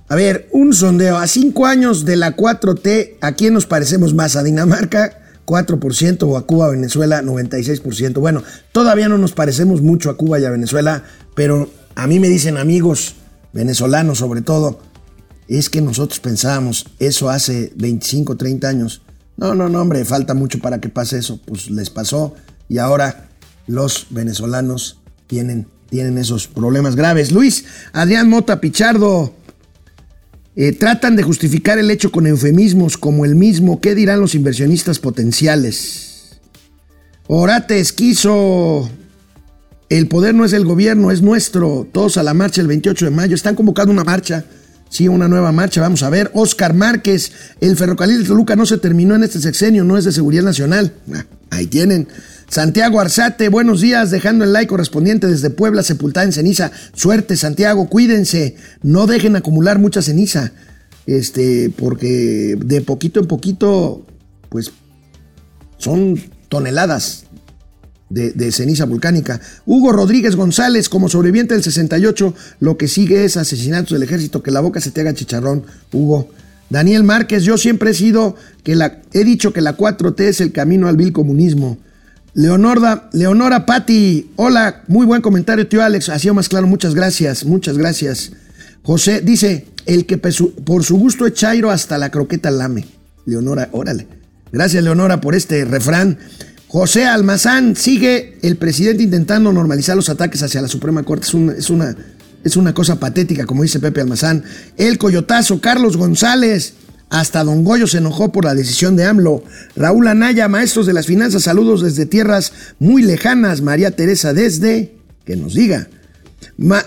[SPEAKER 1] A ver, un sondeo. A cinco años de la 4T, ¿a quién nos parecemos más? ¿A Dinamarca? 4% o a Cuba, Venezuela 96%. Bueno, todavía no nos parecemos mucho a Cuba y a Venezuela, pero a mí me dicen amigos venezolanos sobre todo, es que nosotros pensábamos eso hace 25, 30 años. No, no, no, hombre, falta mucho para que pase eso. Pues les pasó y ahora los venezolanos tienen, tienen esos problemas graves. Luis, Adrián Mota Pichardo, eh, tratan de justificar el hecho con eufemismos como el mismo. ¿Qué dirán los inversionistas potenciales? Orate Esquizo, el poder no es el gobierno, es nuestro. Todos a la marcha el 28 de mayo. Están convocando una marcha Sí, una nueva marcha, vamos a ver. Oscar Márquez, el ferrocarril de Toluca no se terminó en este sexenio, no es de seguridad nacional. Ah, ahí tienen. Santiago Arzate, buenos días, dejando el like correspondiente desde Puebla, sepultada en ceniza. Suerte, Santiago, cuídense, no dejen acumular mucha ceniza. Este, porque de poquito en poquito, pues son toneladas de, ceniza volcánica. Hugo Rodríguez González, como sobreviviente del 68, lo que sigue es asesinatos del ejército, que la boca se te haga chicharrón, Hugo. Daniel Márquez, yo siempre he sido que la, he dicho que la 4T es el camino al vil comunismo. Leonora, Leonora Patti, hola, muy buen comentario, tío Alex, ha sido más claro, muchas gracias, muchas gracias. José dice, el que por su gusto es chairo hasta la croqueta lame. Leonora, órale. Gracias, Leonora, por este refrán. José Almazán, sigue el presidente intentando normalizar los ataques hacia la Suprema Corte. Es, un- es una, es una cosa patética, como dice Pepe Almazán. El Coyotazo, Carlos González. Hasta Don Goyo se enojó por la decisión de AMLO. Raúl Anaya, maestros de las finanzas, saludos desde tierras muy lejanas. María Teresa desde, que nos diga.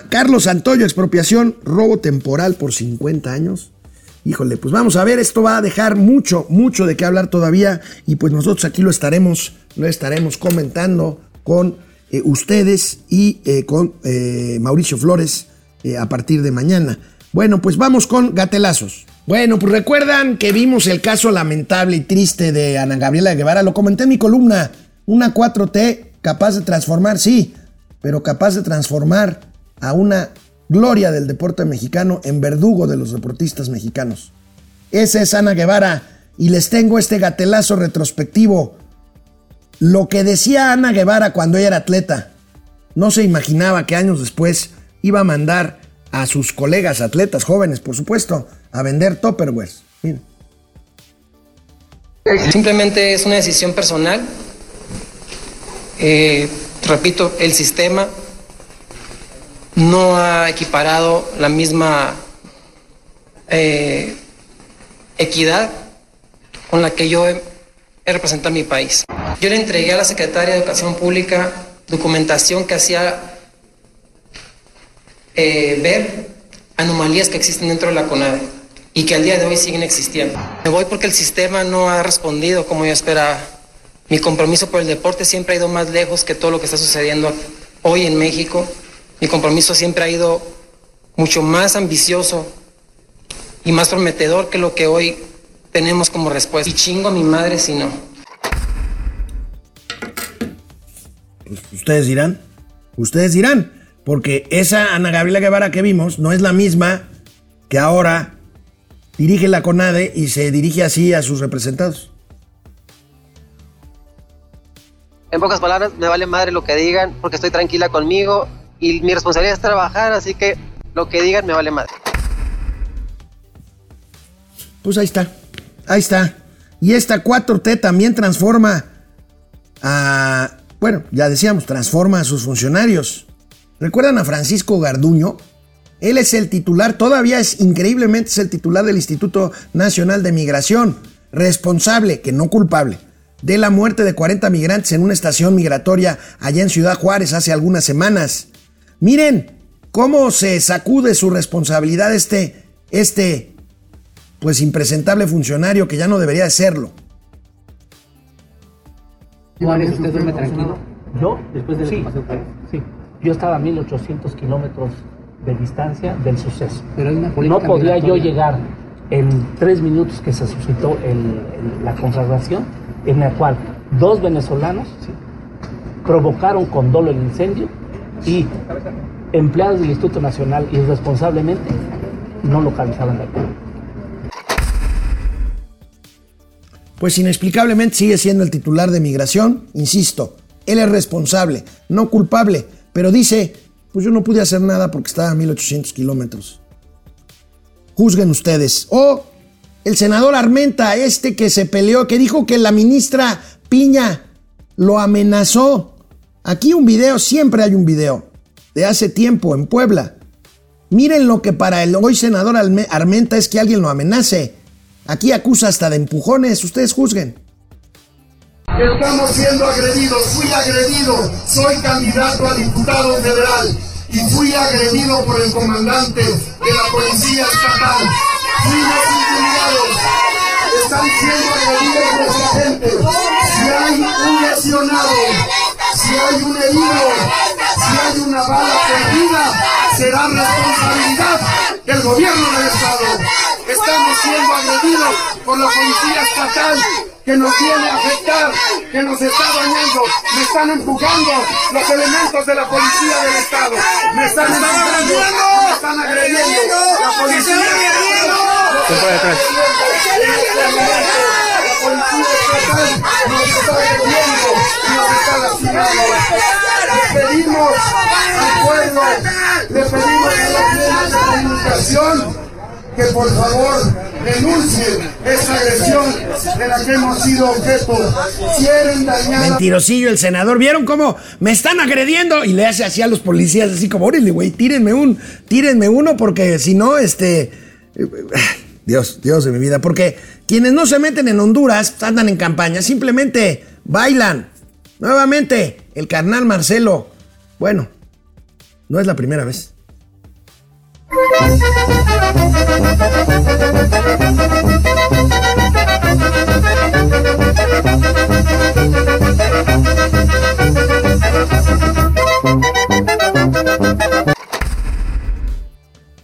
[SPEAKER 1] Carlos Santoyo, expropiación, robo temporal por 50 años. Híjole, pues vamos a ver, esto va a dejar mucho, mucho de qué hablar todavía y pues nosotros aquí lo estaremos, lo estaremos comentando con eh, ustedes y eh, con eh, Mauricio Flores a partir de mañana. Bueno, pues vamos con gatelazos. Bueno, pues recuerdan que vimos el caso lamentable y triste de Ana Gabriela Guevara, lo comenté en mi columna, una 4T capaz de transformar, sí, pero capaz de transformar a una gloria del deporte mexicano en verdugo de los deportistas mexicanos. Esa es Ana Guevara y les tengo este gatelazo retrospectivo. Lo que decía Ana Guevara cuando ella era atleta, no se imaginaba que años después iba a mandar a sus colegas atletas jóvenes, por supuesto, a vender Tupperwares. Miren.
[SPEAKER 9] Simplemente es una decisión personal. Eh, repito, el sistema no ha equiparado la misma eh, equidad con la que yo he, representado a mi país. Yo le entregué a la Secretaria de Educación Pública documentación que hacía eh, ver anomalías que existen dentro de la CONADE y que al día de hoy siguen existiendo. Me voy porque el sistema no ha respondido como yo esperaba. Mi compromiso por el deporte siempre ha ido más lejos que todo lo que está sucediendo hoy en México. Mi compromiso siempre ha ido mucho más ambicioso y más prometedor que lo que hoy tenemos como respuesta. Y chingo a mi madre si no.
[SPEAKER 1] Ustedes dirán, ustedes dirán, porque esa Ana Gabriela Guevara que vimos no es la misma que ahora dirige la CONADE y se dirige así a sus representados.
[SPEAKER 10] En pocas palabras, me vale madre lo que digan porque estoy tranquila conmigo y mi responsabilidad es trabajar, así que lo que digan me vale madre.
[SPEAKER 1] Pues ahí está, ahí está. Y esta 4T también transforma a, bueno, ya decíamos, transforma a sus funcionarios. ¿Recuerdan a Francisco Garduño? Él es el titular, todavía es increíblemente es el titular del Instituto Nacional de Migración, responsable, que no culpable, de la muerte de 40 migrantes en una estación migratoria allá en Ciudad Juárez hace algunas semanas. Miren cómo se sacude su responsabilidad este, este, pues impresentable funcionario que ya no debería de serlo.
[SPEAKER 11] Juárez, ¿usted duerme tranquilo? ¿Yo? Después de sí, sí. Yo estaba a 1800 kilómetros de distancia del suceso.
[SPEAKER 12] Pero hay una
[SPEAKER 11] no podía yo llegar en tres minutos que se suscitó el- el- la conflagración, en la cual dos venezolanos provocaron con dolo el incendio y empleados del Instituto Nacional irresponsablemente no localizaban la.
[SPEAKER 1] Pues inexplicablemente sigue siendo el titular de migración, insisto, él es responsable, no culpable, pero dice, pues yo no pude hacer nada porque estaba a 1800 kilómetros. Juzguen ustedes. O el senador Armenta, este que se peleó, que dijo que la ministra Piña lo amenazó. Aquí un video, siempre hay un video, de hace tiempo en Puebla. Miren lo que para el hoy senador Armenta es que alguien lo amenace. Aquí acusa hasta de empujones, ustedes juzguen.
[SPEAKER 13] Estamos siendo agredidos, fui agredido, soy candidato a diputado federal y fui agredido por el comandante de la policía estatal. Fuimos intimidados, están siendo agredidos nuestra gente. Si hay un lesionado, si hay un herido, si hay una bala perdida, será responsabilidad de el gobierno del Estado. Estamos siendo agredidos por la policía estatal que nos viene a afectar, que nos está dañando. Me están empujando los elementos de la policía del Estado. Me están empujando, me están agrediendo. La policía policía estatal nos está agrediendo y nos está lastimando. Le pedimos al pueblo, le pedimos a los medios de comunicación que por favor denuncien esta agresión de la que hemos sido objeto. Quieren dañar.
[SPEAKER 1] Mentirosillo el senador. ¿Vieron cómo me están agrediendo? Y le hace así a los policías, así como, órale, güey, tírenme un, tírenme uno, porque si no, este. Dios, Dios de mi vida. Porque quienes no se meten en Honduras andan en campaña, simplemente bailan. Nuevamente, el carnal Marcelo. Bueno, no es la primera vez.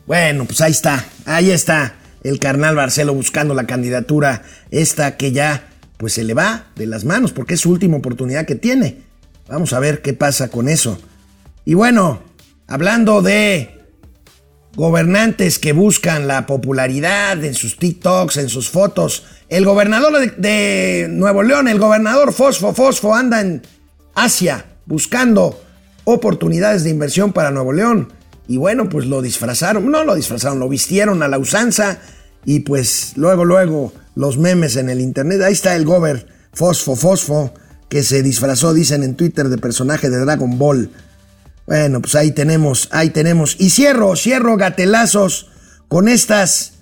[SPEAKER 1] Bueno, pues ahí está, ahí está el carnal Marcelo buscando la candidatura esta que ya pues se le va de las manos porque es su última oportunidad que tiene. Vamos a ver qué pasa con eso. Y bueno, hablando de gobernantes que buscan la popularidad en sus TikToks, en sus fotos, el gobernador de, de Nuevo León, el gobernador Fosfo Fosfo anda en Asia buscando oportunidades de inversión para Nuevo León. Y bueno, pues lo disfrazaron, no lo disfrazaron, lo vistieron a la usanza y pues luego, luego los memes en el internet. Ahí está el gober Fosfo Fosfo que se disfrazó, dicen en Twitter, de personaje de Dragon Ball. Bueno, pues ahí tenemos, ahí tenemos. Y cierro, cierro gatelazos con estas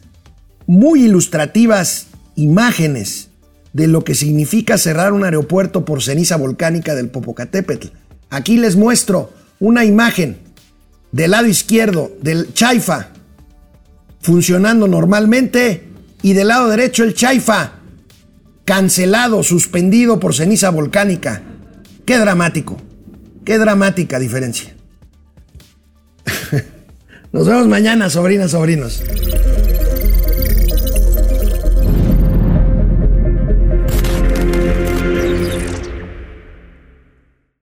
[SPEAKER 1] muy ilustrativas imágenes de lo que significa cerrar un aeropuerto por ceniza volcánica del Popocatépetl. Aquí les muestro una imagen del lado izquierdo del Chaifa funcionando normalmente y del lado derecho el Chaifa cancelado, suspendido por ceniza volcánica. Qué dramático, qué dramática diferencia. Nos vemos mañana, sobrinas, sobrinos.